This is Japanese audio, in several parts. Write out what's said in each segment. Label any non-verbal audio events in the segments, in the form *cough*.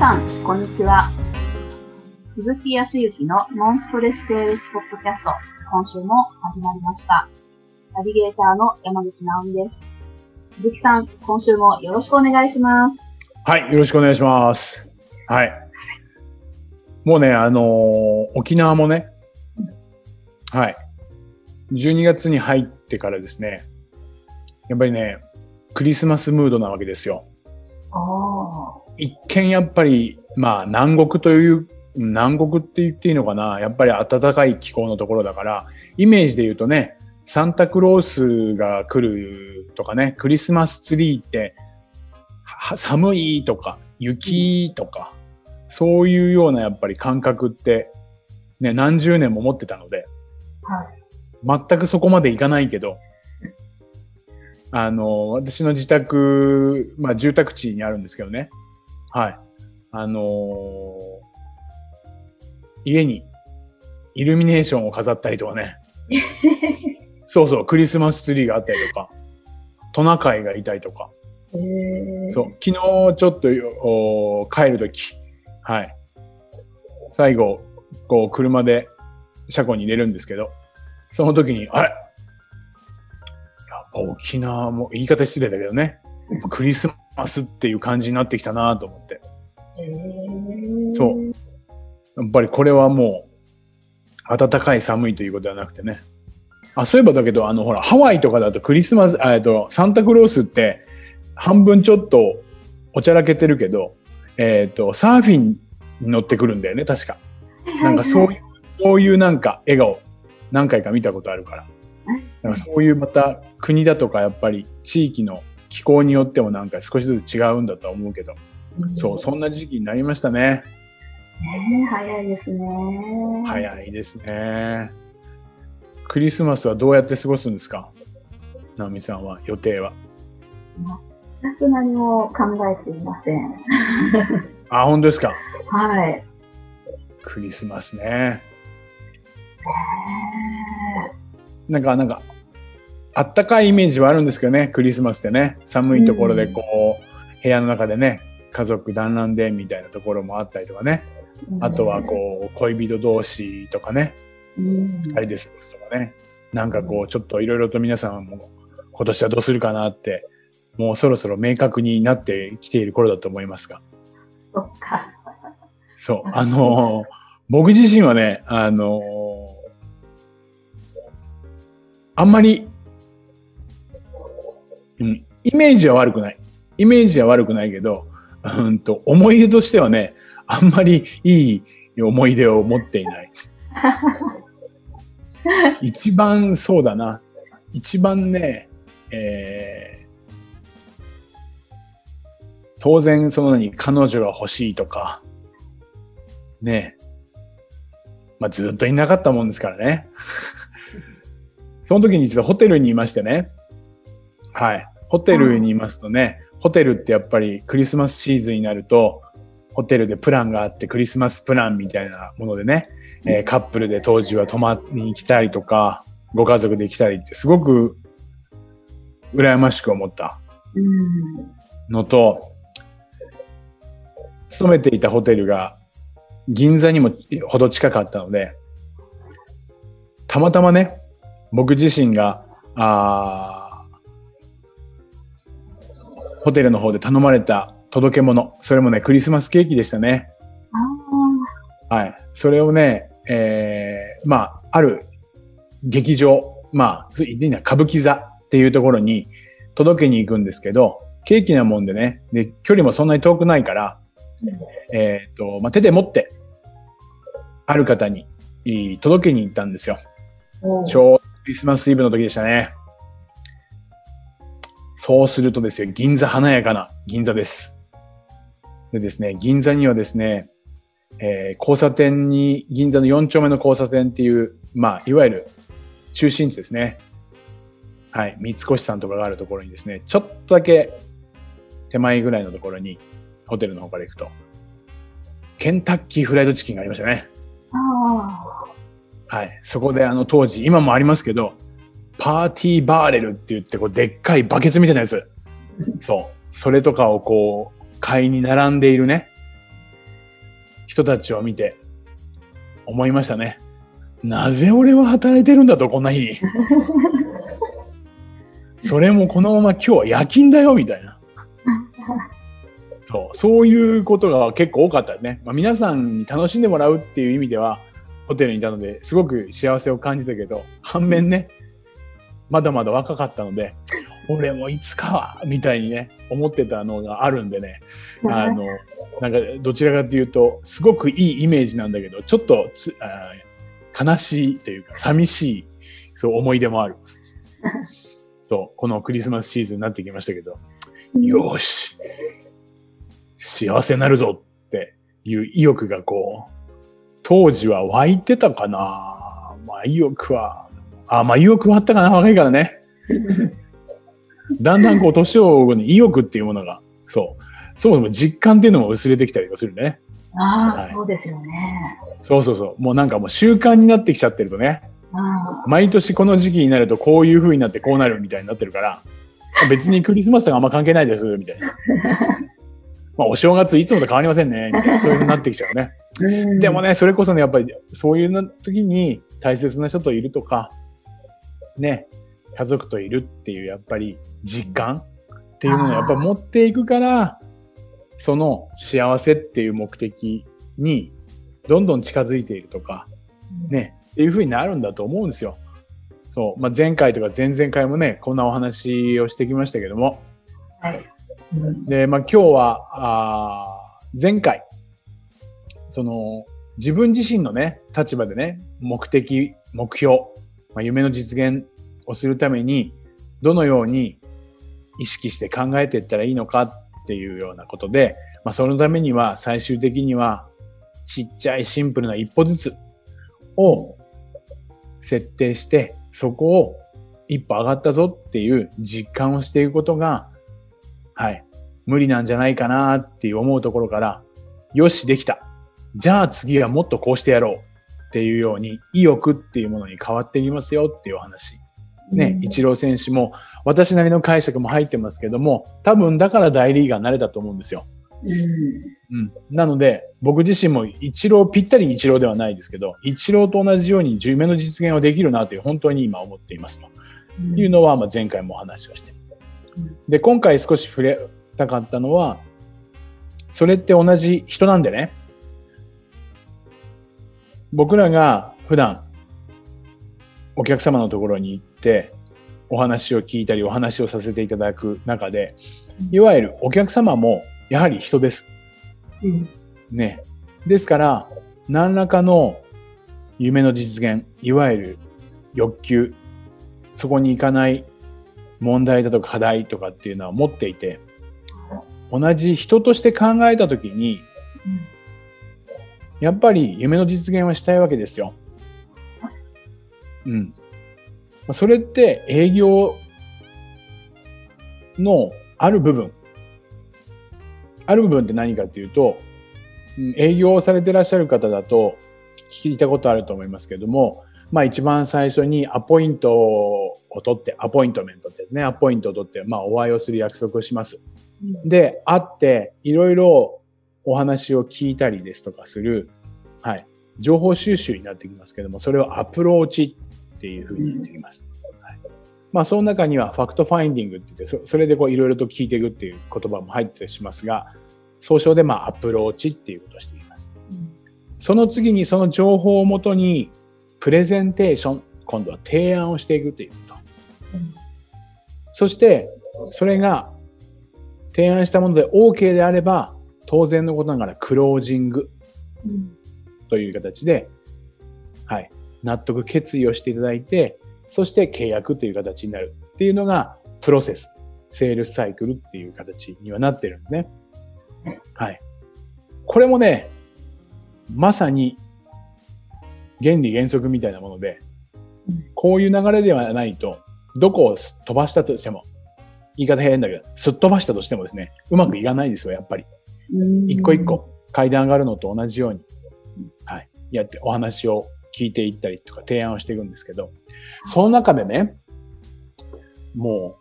さん、こんにちは。鈴木康之のノンストレスセールスポッドキャスト、今週も始まりました。ナビゲーターの山口直美です。鈴木さん、今週もよろしくお願いします。はい、よろしくお願いします。はい。もうね、あのー沖縄もね、はい。12月に入ってからですね、やっぱりね、クリスマスムードなわけですよ。お一見やっぱり、まあ南国という、南国って言っていいのかなやっぱり暖かい気候のところだから、イメージで言うとね、サンタクロースが来るとかね、クリスマスツリーって、寒いとか、雪とか、そういうようなやっぱり感覚って、ね、何十年も持ってたので、はい。全くそこまでいかないけど、あの、私の自宅、まあ住宅地にあるんですけどね。はい。あのー家にイルミネーションを飾ったりとかね。*laughs* そうそう、クリスマスツリーがあったりとか、トナカイがいたりとか。えー、そう、昨日ちょっとお帰るとき、はい。最後、こう、車で車庫に入れるんですけど、その時に、あれ？やっぱ沖縄も、言い方失礼だけどね、クリスマスっていう感じになってきたなと思って。えー、そう。やっぱりこれはもう、暖かい寒いということではなくてね。あ、そういえばだけど、あの、ほら、ハワイとかだとクリスマス、あえっと、サンタクロースって、半分ちょっとおちゃらけてるけど、えっ、と、サーフィンに乗ってくるんだよね、確か。なんかそういう、そういうなんか笑顔、何回か見たことあるから。なんかそういうまた国だとかやっぱり地域の気候によってもなんか少しずつ違うんだとは思うけど、そう、そんな時期になりましたね。ね早いですね。早いですね。クリスマスはどうやって過ごすんですか？直美さんは、予定は。全く何も考えていません。*laughs* あ、本当ですか？はい。クリスマスね。なんか、なんか、あったかいイメージはあるんですけどね、クリスマスってね。寒いところでこう、部屋の中でね、家族団らんでみたいなところもあったりとかね。あとはこう、恋人同士とかね、う、うん、二人で過ごすとかね。なんかこう、ちょっといろいろと皆さんも今年はどうするかなって、もうそろそろ明確になってきている頃だと思いますが。そっか。そう。あのー、僕自身はね、あのー、あんまり、うん、イメージは悪くない。イメージは悪くないけど、うんと、思い出としてはね、あんまりいい思い出を持っていない。*laughs* 一番そうだな。一番ね、えー、当然その何、彼女が欲しいとか、ねまあずっといなかったもんですからね。*laughs* その時に一度ホテルにいましてね。はい。ホテルにいますとね、ホテルってやっぱりクリスマスシーズンになると、ホテルでプランがあってクリスマスプランみたいなものでね、えーカップルで当時は泊まりに来たりとか、ご家族で来たりってすごく羨ましく思ったうん。のと、勤めていたホテルが銀座にもほど近かったので、たまたまね、僕自身が、あーホテルの方で頼まれた届け物、それもね、クリスマスケーキでしたね。あはい。それをね、えー、まあ、ある劇場、まあ、歌舞伎座っていうところに届けに行くんですけど、ケーキなもんでね、で、距離もそんなに遠くないから、えっ、と、まあ、手で持って、ある方に届けに行ったんですよ。あ。ちょうどクリスマスイブの時でしたね。そうするとですよ、銀座華やかな銀座です。でですね、銀座にはですね、えー交差点に、銀座の4丁目の交差点っていう、まあ、いわゆる中心地ですね。はい、三越さんとかがあるところにですね、ちょっとだけ手前ぐらいのところに、ホテルの方から行くと、ケンタッキーフライドチキンがありましたね。あはい。そこであの当時、今もありますけど、パーティーバーレルって言って、こう、でっかいバケツみたいなやつ。そう。それとかをこう、買いに並んでいるね、人たちを見て思いましたね。なぜ俺は働いてるんだと、こんな日に。*laughs* それもこのまま今日は夜勤だよ、みたいな。そう、そういうことが結構多かったですね。まあ、皆さんに楽しんでもらうっていう意味では、ホテルにいたのですごく幸せを感じたけど、反面ね、まだまだ若かったので、俺もいつかは、みたいにね、思ってたのがあるんでね、あの、なんかどちらかというと、すごくいいイメージなんだけど、ちょっとつあ悲しいというか、寂しい、そう思い出もある。そう、このクリスマスシーズンになってきましたけど、よし、幸せになるぞっていう意欲がこう、当時は湧いてたかなまあ意欲は、あ、まあ意欲はあったかな若いからね。だんだんこう年を追うに意欲っていうものが、そう、そもそも実感っていうのも薄れてきたりするね。ああ、はいそうですよね。そうそうそう。もうなんかもう習慣になってきちゃってるとね、あ毎年この時期になるとこういう風になってこうなるみたいになってるから、別にクリスマスとかあんま関係ないです、みたいな。まあお正月いつもと変わりませんね、みたいな、そういう風になってきちゃうね。うんでもね、それこそね、やっぱりそういうな時に大切な人といるとか、ね、家族といるっていうやっぱり実感っていうものをやっぱ持っていくから、その幸せっていう目的にどんどん近づいているとか、ね、っていう風になるんだと思うんですよ。そう。まあ、前回とか前々回もね、こんなお話をしてきましたけども。はい。うんで、まあ、今日は、あー前回、その、自分自身のね、立場でね、目的、目標、まあ、夢の実現をするために、どのように意識して考えていったらいいのかっていうようなことで、まあ、そのためには最終的には、ちっちゃいシンプルな一歩ずつを設定して、そこを一歩上がったぞっていう実感をしていくことが、はい、無理なんじゃないかなっていう思うところから、よし、できた。じゃあ次はもっとこうしてやろうっていうように、意欲っていうものに変わっていきますよっていうお話。ね、うんイチロー選手も私なりの解釈も入ってますけども、多分だから大リーガーになれたと思うんですよ。うんうん。なので、僕自身もイチロー、ぴったりイチローではないですけど、イチローと同じように夢の実現はできるなという本当に今思っていますというのは、まあ前回もお話をしてうん。で、今回少し触れたかったのは、それって同じ人なんでね。僕らが普段お客様のところに行ってお話を聞いたりお話をさせていただく中で、いわゆるお客様もやはり人です。うんね。ですから、何らかの夢の実現、いわゆる欲求、そこに行かない問題だとか課題とかっていうのは持っていて、同じ人として考えたときに、やっぱり夢の実現はしたいわけですよ。うん。まあそれって営業のある部分。ある部分って何かっていうと、うん営業をされてらっしゃる方だと聞いたことあると思いますけども、まあ一番最初にアポイントを取って、アポイントメントですね。アポイントを取って、まあお会いをする約束をします。で、会って、いろいろお話を聞いたりですとかする、はい、情報収集になってきますけども、それをアプローチっていうふうに言ってきます。はい、まあ、その中には fact finding って言って、そそれでこういろいろと聞いていくっていう言葉も入ってしますが、総称でまあアプローチっていうことをしています。その次にその情報をもとに、プレゼンテーション、今度は提案をしていくということ。そして、それが提案したもので OK であれば、当然のことながらクロージングうんという形で、はい、納得決意をしていただいて、そして契約という形になるっていうのがプロセス、セールスサイクルっていう形にはなってるんですね。はい。これもね、まさに原理原則みたいなものでうん、こういう流れではないと、どこをす飛ばしたとしても、言い方変だけど、すっ飛ばしたとしてもですね、うまくいかないですよ、やっぱり。うん一個一個階段上がるのと同じように、はい、やってお話を聞いていったりとか提案をしていくんですけど、その中でね、も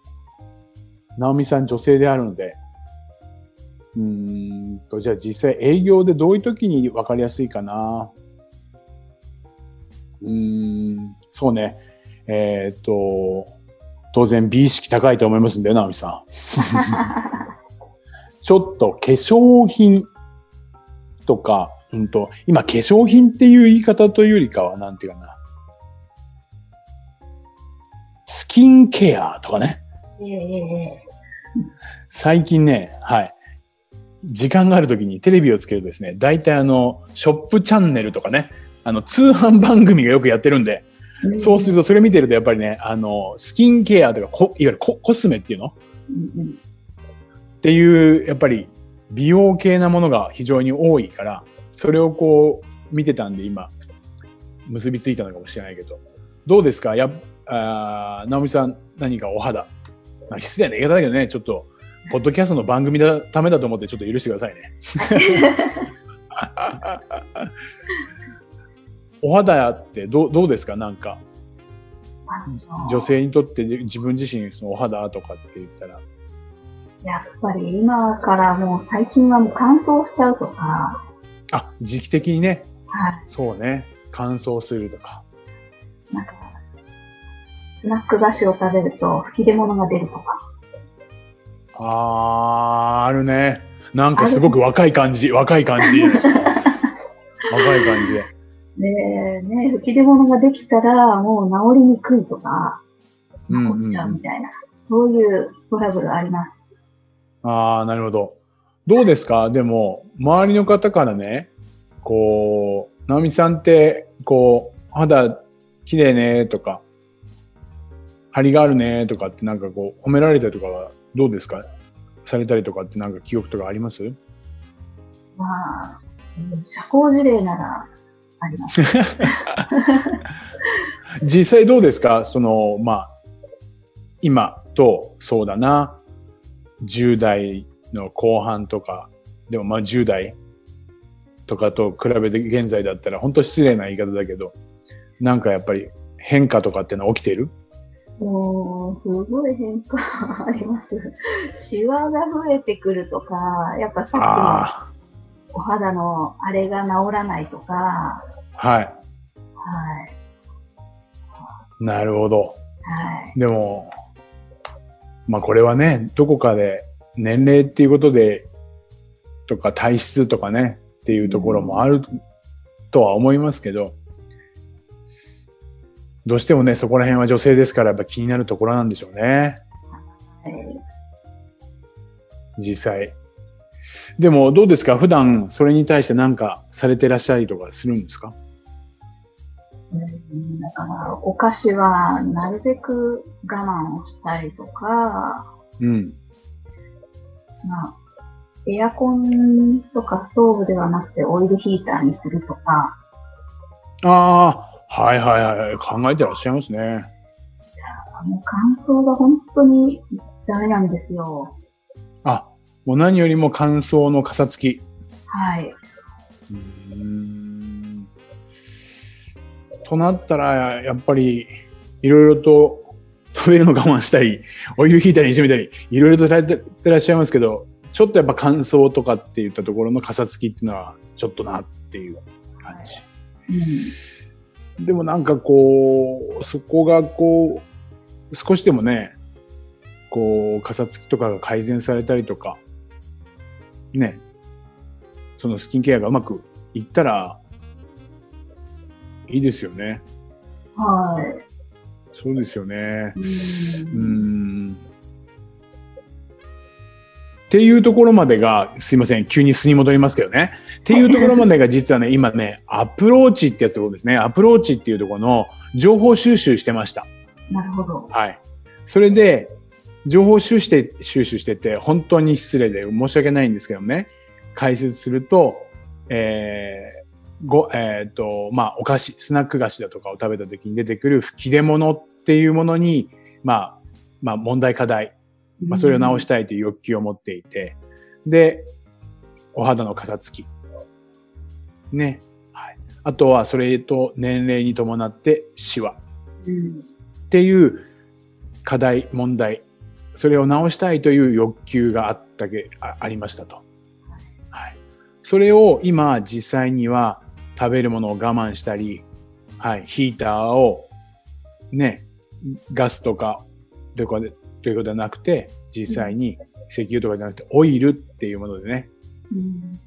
う、ナオミさん女性であるので、うーんと、じゃあ実際営業でどういう時に分かりやすいかな。うーん、そうね。えっ、と、当然美意識高いと思いますんで、直美さん。*laughs* ちょっと化粧品とか、うんと、今化粧品っていう言い方というよりかは、なんていうかな。スキンケアとかね。ええ最近ね、はい。時間がある時にテレビをつけるとですね、大体あの、ショップチャンネルとかね、あの、通販番組がよくやってるんで、ええそうするとそれ見てるとやっぱりね、あの、スキンケアとか、こいわゆるココスメっていうの？っていう、やっぱり美容系なものが非常に多いから、それをこう見てたんで今、結びついたのかもしれないけど、どうですか？やあー直美さん、何かお肌？まあ失礼な言い方だけどね、ちょっと、ポッドキャストの番組のためだと思ってちょっと許してくださいね。*laughs* お肌ってどうどうですか？なんか、女性にとって自分自身そのお肌とかって言ったら、やっぱり今からもう最近はもう乾燥しちゃうとか、あ、時期的にね、はそうね、乾燥するとか。い。なんか、スナック菓子を食べると吹き出物が出るとか。あー、あるね。なんかすごく若い感じ、若い感じでいいですか。*laughs* 若い感じで。で、ね、吹き出物ができたらもう治りにくいとか、うんうんうん残っちゃうみたいな、そういうトラブルあります。あー、なるほど。どうですか？でも、周りの方からね、こう、直美さんって、こう、肌綺麗ねとか、張りがあるねとかってなんかこう、褒められたりとかはどうですか？されたりとかってなんか記憶とかあります？まあ、うん社交辞令ならあります。*laughs* 実際どうですか？その、まあ、今と、そうだな、10代の後半とか、でもまあ10代とかと比べて現在だったら、本当失礼な言い方だけど、なんかやっぱり変化とかってのは起きてる？もう、すごい変化 *laughs* あります。シワが増えてくるとか、やっぱさっきのあお肌のあれが治らないとか、あ、はい。はい、なるほど。はい。でも、まあこれはね、どこかで年齢っていうことで、とか体質とかね、っていうところもあるとは思いますけど、どうしてもね、そこら辺は女性ですからやっぱ気になるところなんでしょうね。はい実際。でもどうですか？普段それに対して何かされてらっしゃりとかするんですか？うんだから、お菓子はなるべく我慢をしたりとか、うん。まあ、エアコンとかストーブではなくてオイルヒーターにするとか、ああ、はいはいはい。考えてらっしゃいますね。もう乾燥が本当にダメなんですよ。あ、もう何よりも乾燥の傘付き。はい。うーんとなったら、やっぱり、いろいろと食べるの我慢したり、お湯引いたりしてみたり、いろいろとされてらっしゃいますけど、ちょっとやっぱ乾燥とかって言ったところの傘付きっていうのは、ちょっとなっていう感じ。うん。でもなんかこう、そこがこう、少しでもね、こう、傘付きとかが改善されたりとか、ね、そのスキンケアがうまくいったら、いいですよね。はい。そうですよね。うん。ん。っていうところまでが、すいません、急に素に戻りますけどね。っていうところまでが実はね、今ね、アプローチってやつをですね、アプローチっていうところの情報収集してました。なるほど。はい。それで、情報収集して、収集してて、本当に失礼で申し訳ないんですけどもね、解説すると、えー、ご、えっ、と、まあ、お菓子、スナック菓子だとかを食べた時に出てくる吹き出物っていうものに、まあ、まあ、問題課題、まあ、それを直したいという欲求を持っていて、で、お肌の傘付き。ね。はい。あとは、それと年齢に伴って、シワ。っていう課題、問題、それを直したいという欲求があったけ、あありましたと。はいそれを今実際には食べるものを我慢したり、はい、ヒーターをね、ガスとかということでということではなくて、実際に石油とかじゃなくてオイルっていうものでね、うん。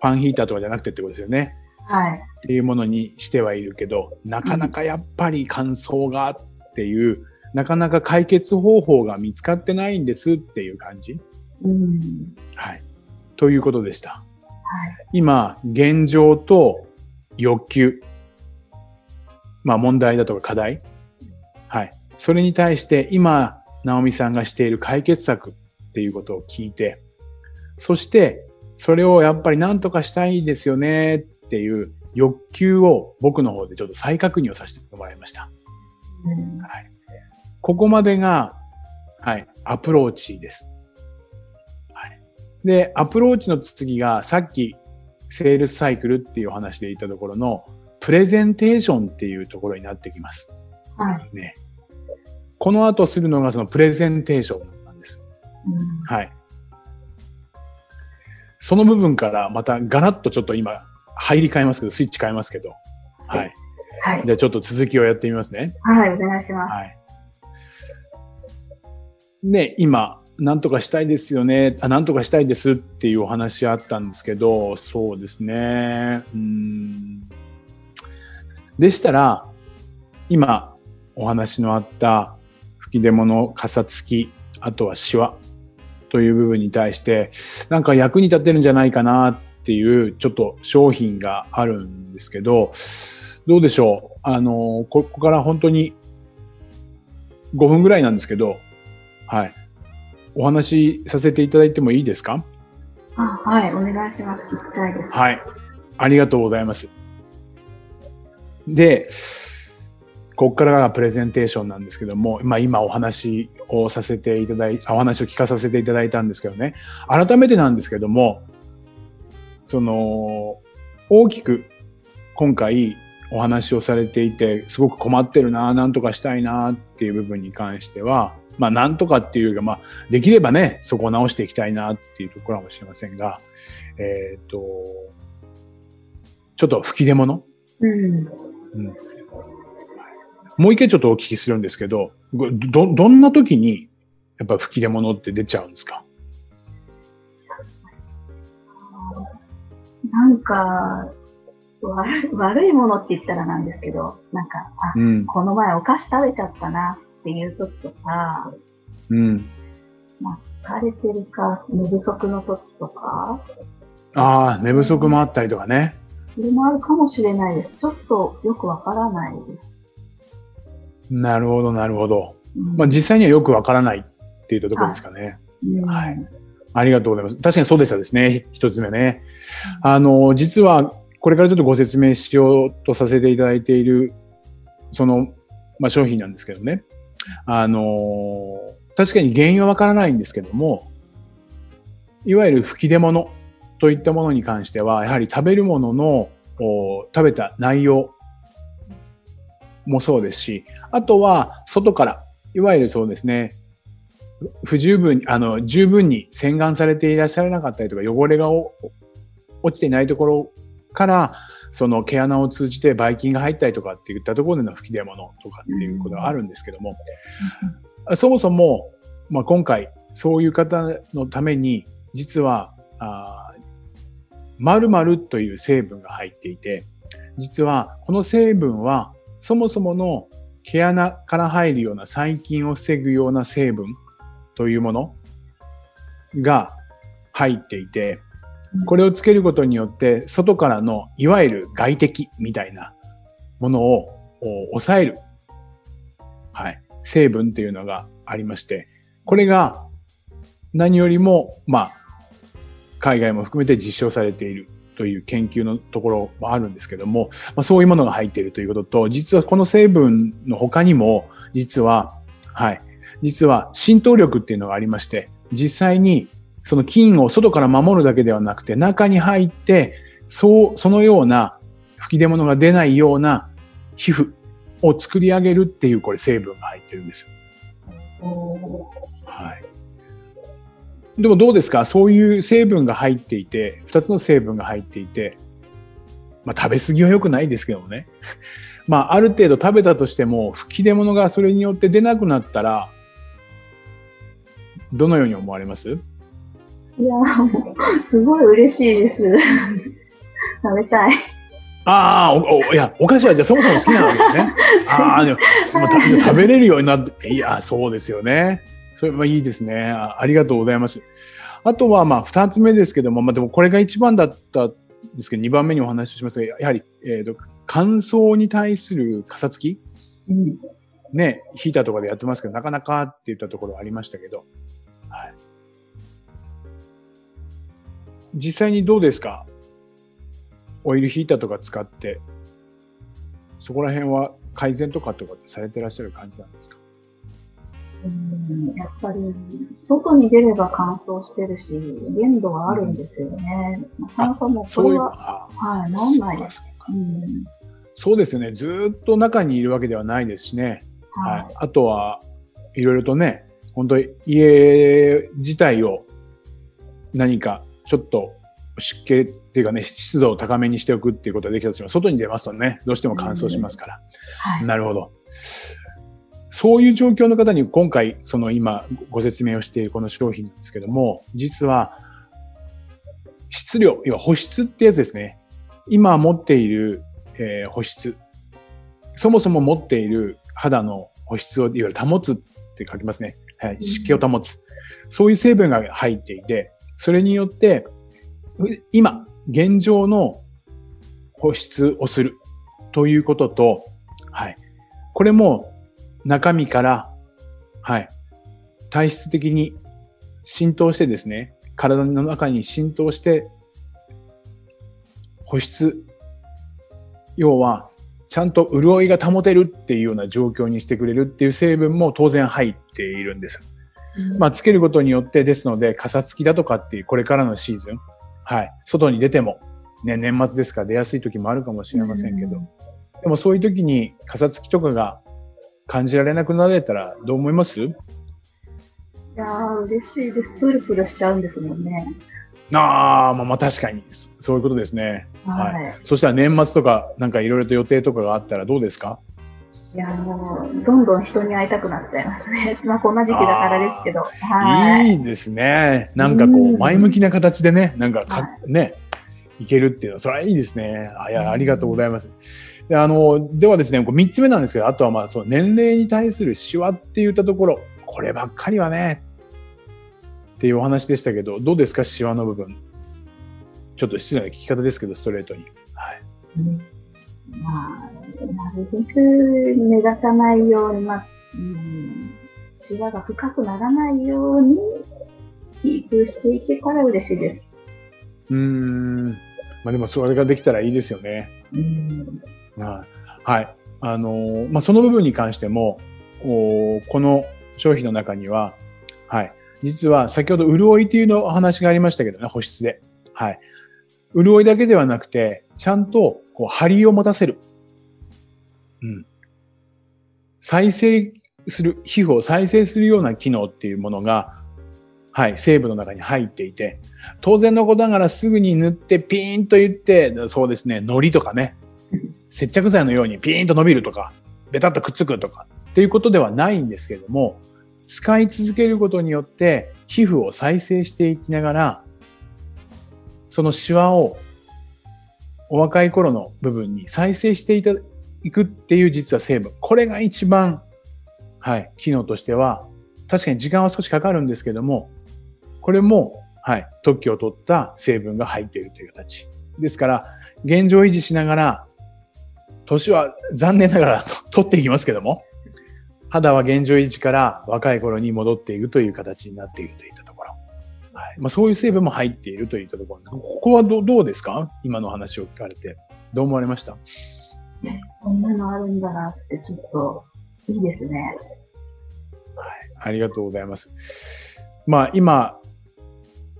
ファンヒーターとかじゃなくてってことですよね。はい。っていうものにしてはいるけど、なかなかやっぱり乾燥がっていう、なかなか解決方法が見つかってないんですっていう感じ。うん。はい。ということでした。はい。今、現状と欲求。まあ問題だとか課題。はい。それに対して今、直美さんがしている解決策っていうことを聞いて、そして、それをやっぱり何とかしたいですよねっていう欲求を僕の方でちょっと再確認をさせてもらいました。はい。ここまでが、はい、アプローチです。はい。で、アプローチの次が、さっき、セールスサイクルっていうお話で言ったところの、プレゼンテーションっていうところになってきます。はい。ね。この後するのがそのプレゼンテーションなんです。うん。はい。その部分からまたガラッとちょっと今入り替えますけど、スイッチ変えますけど。はい。はい。じゃあちょっと続きをやってみますね。はい、お願いします。はい。ね、今、なんとかしたいですよね。あ、なんとかしたいですっていうお話あったんですけど、そうですね。うん。でしたら、今お話のあった吹き出物、傘付き、あとはシワという部分に対して、なんか役に立てるんじゃないかなっていう、ちょっと商品があるんですけど、どうでしょう？あの、ここから本当に5分ぐらいなんですけど、はい。お話しさせていただいてもいいですか？あ、はい、お願いします。聞きたいです。はい。ありがとうございます。で、ここからがプレゼンテーションなんですけども、まあ今お話をさせていただい、お話を聞かさせていただいたんですけどね、改めてなんですけども、その、大きく今回お話をされていて、すごく困ってるな、なんとかしたいなっていう部分に関しては、まあなんとかっていうか、まあできればね、そこを直していきたいなっていうところかもしれませんが、えっ、と、ちょっと吹き出物？うん。もう一回ちょっとお聞きするんですけど、ど、どんな時にやっぱ吹き出物って出ちゃうんですか？なんか、悪い悪いものって言ったらなんですけど、なんか、あ、うん。この前お菓子食べちゃったなっていう時とか、うん。まあ、疲れてるか、寝不足の時とか、ああ、寝不足もあったりとかね。それもあるかもしれないです。ちょっとよくわからないです。なるほど、なるほど。うんまあ実際にはよくわからないっていうところですかね。うんはいありがとうございます。確かにそうでしたですね。一つ目ね。あの、実は、これからちょっとご説明しようとさせていただいている、その、まあ、商品なんですけどね。あの、確かに原因はわからないんですけども、いわゆる吹き出物といったものに関しては、やはり食べるものの、食べた内容もそうですし、あとは外から、いわゆるそうですね、不十分、あの、十分に洗顔されていらっしゃらなかったりとか、汚れが落ちていないところから、その毛穴を通じてばい菌が入ったりとかっていったところでの吹き出物とかっていうことがあるんですけども、そもそも、まあ、今回、そういう方のために、実は、あ〇〇という成分が入っていて、実はこの成分はそもそもの毛穴から入るような細菌を防ぐような成分というものが入っていて、これをつけることによって外からのいわゆる外敵みたいなものを抑える、はい、成分っていうのがありまして、これが何よりも、まあ、海外も含めて実証されているという研究のところもあるんですけども、まあ、そういうものが入っているということと、実はこの成分の他にも、実は、はい、実は浸透力っていうのがありまして、実際にその菌を外から守るだけではなくて、中に入って、そう、そのような吹き出物が出ないような皮膚を作り上げるっていう、これ成分が入ってるんですよ。はい。でもどうですか？そういう成分が入っていて、2つの成分が入っていて、まあ食べ過ぎは良くないですけどもね。*laughs* まあある程度食べたとしても、吹き出物がそれによって出なくなったら、どのように思われます？いや、すごい嬉しいです。*laughs* 食べたい。ああ、おおいや、お菓子はじゃあそもそも好きなわけですね。*laughs* ああ、でも、でもた食べれるようになって、いや、そうですよね。それはいいですねあ。ありがとうございます。あとは、まあ、二つ目ですけども、まあ、でもこれが一番だったんですけど、二番目にお話ししますが、やはり、えっ、と、乾燥に対するかさつき？うん。ね、ヒーターとかでやってますけど、なかなかって言ったところありましたけど、はい。実際にどうですか？オイルヒーターとか使って、そこら辺は改善とかとかってされてらっしゃる感じなんですか？うんやっぱり、外に出れば乾燥してるし、限度はあるんですよね。なかなかもうこれは、あはい、なんないです。そうですよね。ずーっと中にいるわけではないですしね。ははいい。あとは、いろいろとね、本当に家自体を何かちょっと湿気っていうかね、湿度を高めにしておくっていうことができたとしても、外に出ますとね、どうしても乾燥しますから。はい。なるほど。そういう状況の方に今回、その今ご説明をしているこの商品なんですけども、実は質量、要は保湿ってやつですね。今持っている、えー保湿。そもそも持っている肌の保湿をいわゆる保つって書きますね。はい。湿気を保つ。そういう成分が入っていて、それによって、今、現状の保湿をするということと、はい。これも中身から、はい。体質的に浸透してですね、体の中に浸透して、保湿、要は、ちゃんと潤いが保てるっていうような状況にしてくれるっていう成分も当然入っているんです。まあ、つけることによってですので、かさつきだとかっていうこれからのシーズン、はい。外に出ても、ね、年末ですから出やすい時もあるかもしれませんけど、うんでもそういう時にかさつきとかが感じられなくなれたらどう思います？いやー、嬉しいです。プルプルしちゃうんですもんね。ああ、まあまあ確かに、そそういうことですね。はい。そしたら年末とかなんかいろいろと予定とかがあったらどうですか？い、やーもう、どんどん人に会いたくなっちゃいますね。*laughs* まあ、こんな時期だからですけど。はい。いいですね。なんかこううん前向きな形でね、なんかか、はね、いけるっていうのは、それはいいですね。あいや、ありがとうございます。で、あの、ではですね、こう三つ目なんですけど、あとはまあ、その年齢に対するシワって言ったところ、こればっかりはね、っていうお話でしたけど、どうですか、シワの部分。ちょっと失礼な聞き方ですけど、ストレートに。はい。うんまあ、なるべく目立たないように、まあ、うん、シワが深くならないように、キープしていけたら嬉しいです。うーん。まあでも、それができたらいいですよね。うん。はい。はい。あのーまあ、その部分に関しても、おこの商品の中には、はい。実は先ほど潤いっていうのお話がありましたけどね、保湿で。はい。潤いだけではなくて、ちゃんと、こう、張りを持たせる。うん。再生する、皮膚を再生するような機能っていうものが、はい、成分の中に入っていて、当然のことながらすぐに塗ってピーンと言って、そうですね、糊とかね、接着剤のようにピーンと伸びるとか、ベタッとくっつくとかっていうことではないんですけれども、使い続けることによって皮膚を再生していきながら、そのシワをお若い頃の部分に再生していたいくっていう実は成分。これが一番、はい、機能としては、確かに時間は少しかかるんですけども、これも、はい、特許を取った成分が入っているという形。ですから、現状維持しながら、年は残念ながら *laughs* 取っていきますけども、肌は現状維持から若い頃に戻っていくという形になっているといった。まあ、そういう成分も入っているといったところなんですが、ここはどどうですか？今の話を聞かれて。どう思われました？こんなのあるんだなって、ちょっと、いいですね。ありがとうございます。まあ今、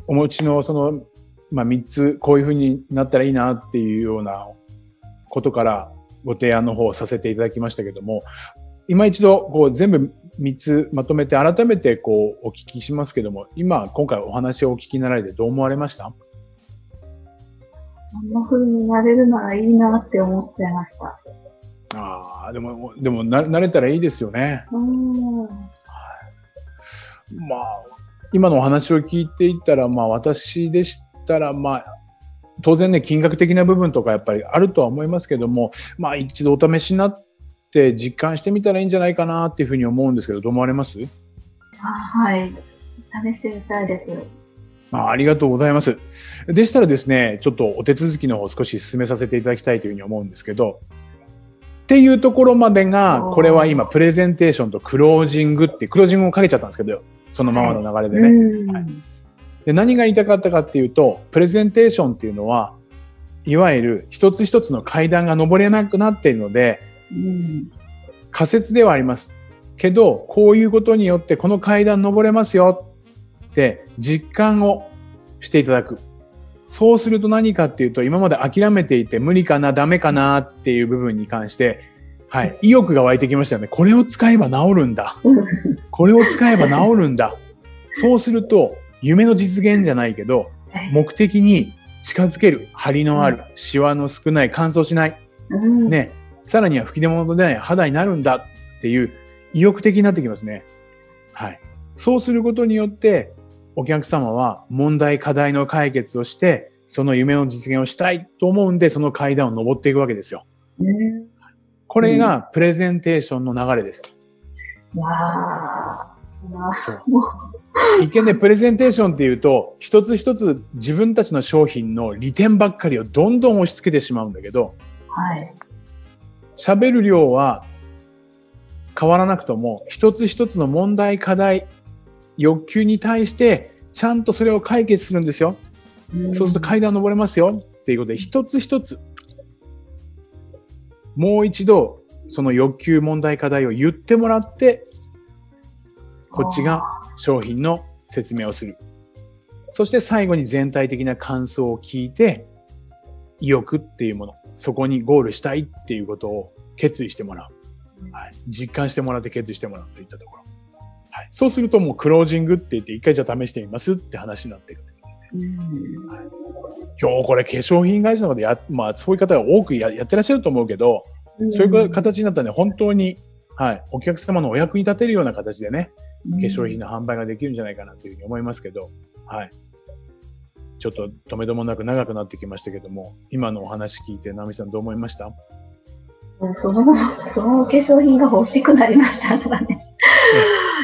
お持ちのその、まあ3つこういうふうになったらいいなっていうようなことからご提案の方をさせていただきましたけども、今一度こう全部3つまとめて改めてこうお聞きしますけども、今、今回お話をお聞きになられてどう思われました？こんな風になれるならいいなって思っちゃいました。ああ、でも、でもな、慣れたらいいですよね。うん。まあ、今のお話を聞いていったら、まあ私でしたら、まあ、当然ね、金額的な部分とかやっぱりあるとは思いますけども、まあ一度お試しになって実感してみたらいいんじゃないかなっていうふうに思うんですけど、どう思われます？あはい。試してみたいです。まあ、ありがとうございます。でしたらですね、ちょっとお手続きの方少し進めさせていただきたいというふうに思うんですけど、っていうところまでが、これは今、プレゼンテーションとクロージングって、クロージングをかけちゃったんですけど、そのままの流れでね。うん。はいで何が言いたかったかっていうと、プレゼンテーションっていうのは、いわゆる一つ一つの階段が登れなくなっているので、うん。仮説ではあります。けど、こういうことによってこの階段登れますよって実感をしていただく。そうすると何かっていうと、今まで諦めていて無理かな、ダメかなっていう部分に関して、はい、意欲が湧いてきましたよね。これを使えば治るんだ。これを使えば治るんだ。そうすると、夢の実現じゃないけど、目的に近づける。張りのある、シワの少ない、乾燥しない。うん。ね、さらには吹き出物の出ない肌になるんだっていう意欲的になってきますね。はい。そうすることによって、お客様は問題、課題の解決をして、その夢の実現をしたいと思うんで、その階段を登っていくわけですよ。うん。これがプレゼンテーションの流れです。いやー。そう。も一見ね、プレゼンテーションっていうと、一つ一つ自分たちの商品の利点ばっかりをどんどん押し付けてしまうんだけど、う、はい。喋る量は変わらなくとも、一つ一つの問題、課題、欲求に対して、ちゃんとそれを解決するんですよ。んそうすると階段登れますよっていうことで、一つ一つ、もう一度、その欲求、問題、課題を言ってもらって、こっちが商品の説明をする。そして最後に全体的な感想を聞いて、意欲っていうもの、そこにゴールしたいっていうことを決意してもらう。はい、実感してもらって決意してもらうといったところ。はい、そうするともうクロージングって言って一回じゃあ試してみますって話になっていくってことですね。うん。今日これ化粧品会社の方でや、まあそういう方が多くややってらっしゃると思うけど、そういう形になったらね、本当に、はい、お客様のお役に立てるような形でね、化粧品の販売ができるんじゃないかなというふうに思いますけど、はい。ちょっと止めどもなく長くなってきましたけども、今のお話聞いて、直美さんどう思いました？うんその、その化粧品が欲しくなりましたね。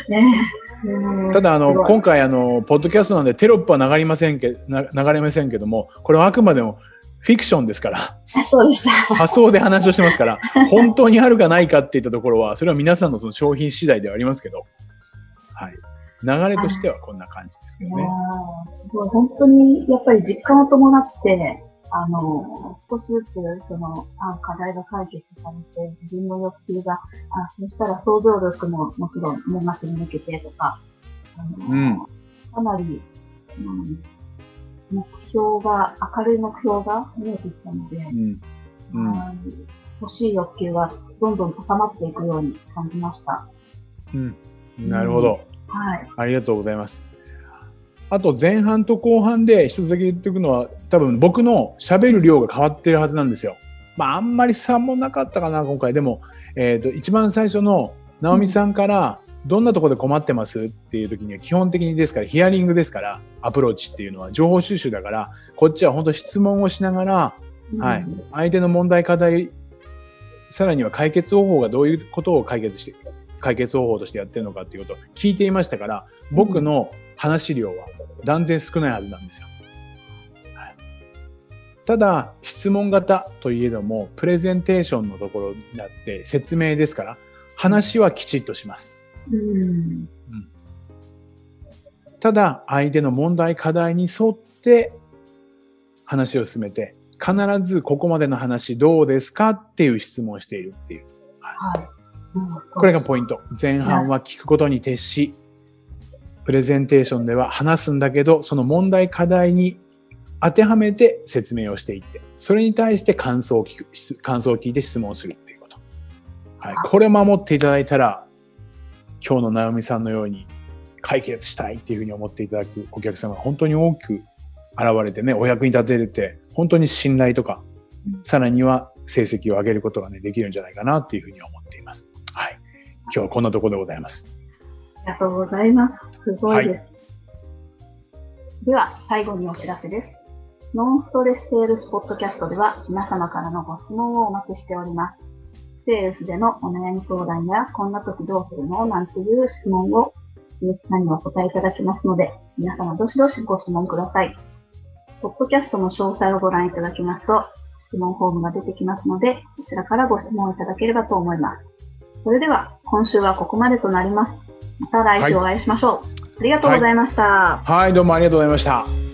ね。ただ、あの、今回、あの、ポッドキャストなんでテロップは流れませんけ、な流れませんけども、これはあくまでもフィクションですから。仮想で話をしてますから、*laughs* 本当にあるかないかっていったところは、それは皆さんのその商品次第ではありますけど、はい。流れとしてはこんな感じですけどね。本当にやっぱり実感を伴って、あの、少しずつ、その、あ課題が解決されて、自分の欲求が、あ、そしたら想像力ももちろん音楽に向けてとか、あのうんかなり、うん、目標が、明るい目標が見えてきたので、うん。うんはい欲しい欲求がどんどん高まっていくように感じました。うん。なるほど。はい。ありがとうございます。あと前半と後半で一つだけ言っておくのは、多分僕の喋る量が変わってるはずなんですよ。まああんまり差もなかったかな、今回。でも、えっ、と、一番最初の直美さんから、どんなところで困ってます？っていう時には基本的にですから、ヒアリングですから、アプローチっていうのは情報収集だから、こっちは本当質問をしながら、はいうん相手の問題課題、さらには解決方法がどういうことを解決して、解決方法としてやってるのかっていうことを聞いていましたから、僕の話量は断然少ないはずなんですよ。はいただ、質問型といえども、プレゼンテーションのところになって説明ですから、話はきちっとします。うん。ただ、相手の問題課題に沿って話を進めて、必ずここまでの話どうですかっていう質問をしているっていう。はい。これがポイント。前半は聞くことに徹し、プレゼンテーションでは話すんだけど、その問題課題に当てはめて説明をしていって、それに対して感想を聞く、感想を聞いて質問をするっていうこと。はい。これ守っていただいたら、今日の直美さんのように解決したいっていうふうに思っていただくお客様が本当に多く現れてね、お役に立てれて、本当に信頼とか、さらには成績を上げることがね、できるんじゃないかなっていうふうに思っています。はい。今日はこんなところでございます。ありがとうございます。すごいです。では、最後にお知らせです。ノンストレスセールスポッドキャストでは皆様からのご質問をお待ちしております。セールスでのお悩み相談や、こんな時どうするのなんていう質問を、鈴木さんにお答えいただきますので、皆様どしどしご質問ください。ポッドキャストの詳細をご覧いただきますと、質問フォームが出てきますので、こちらからご質問いただければと思います。それでは、今週はここまでとなります。また来週お会いしましょう。ありがとうございました。はい、どうもありがとうございました。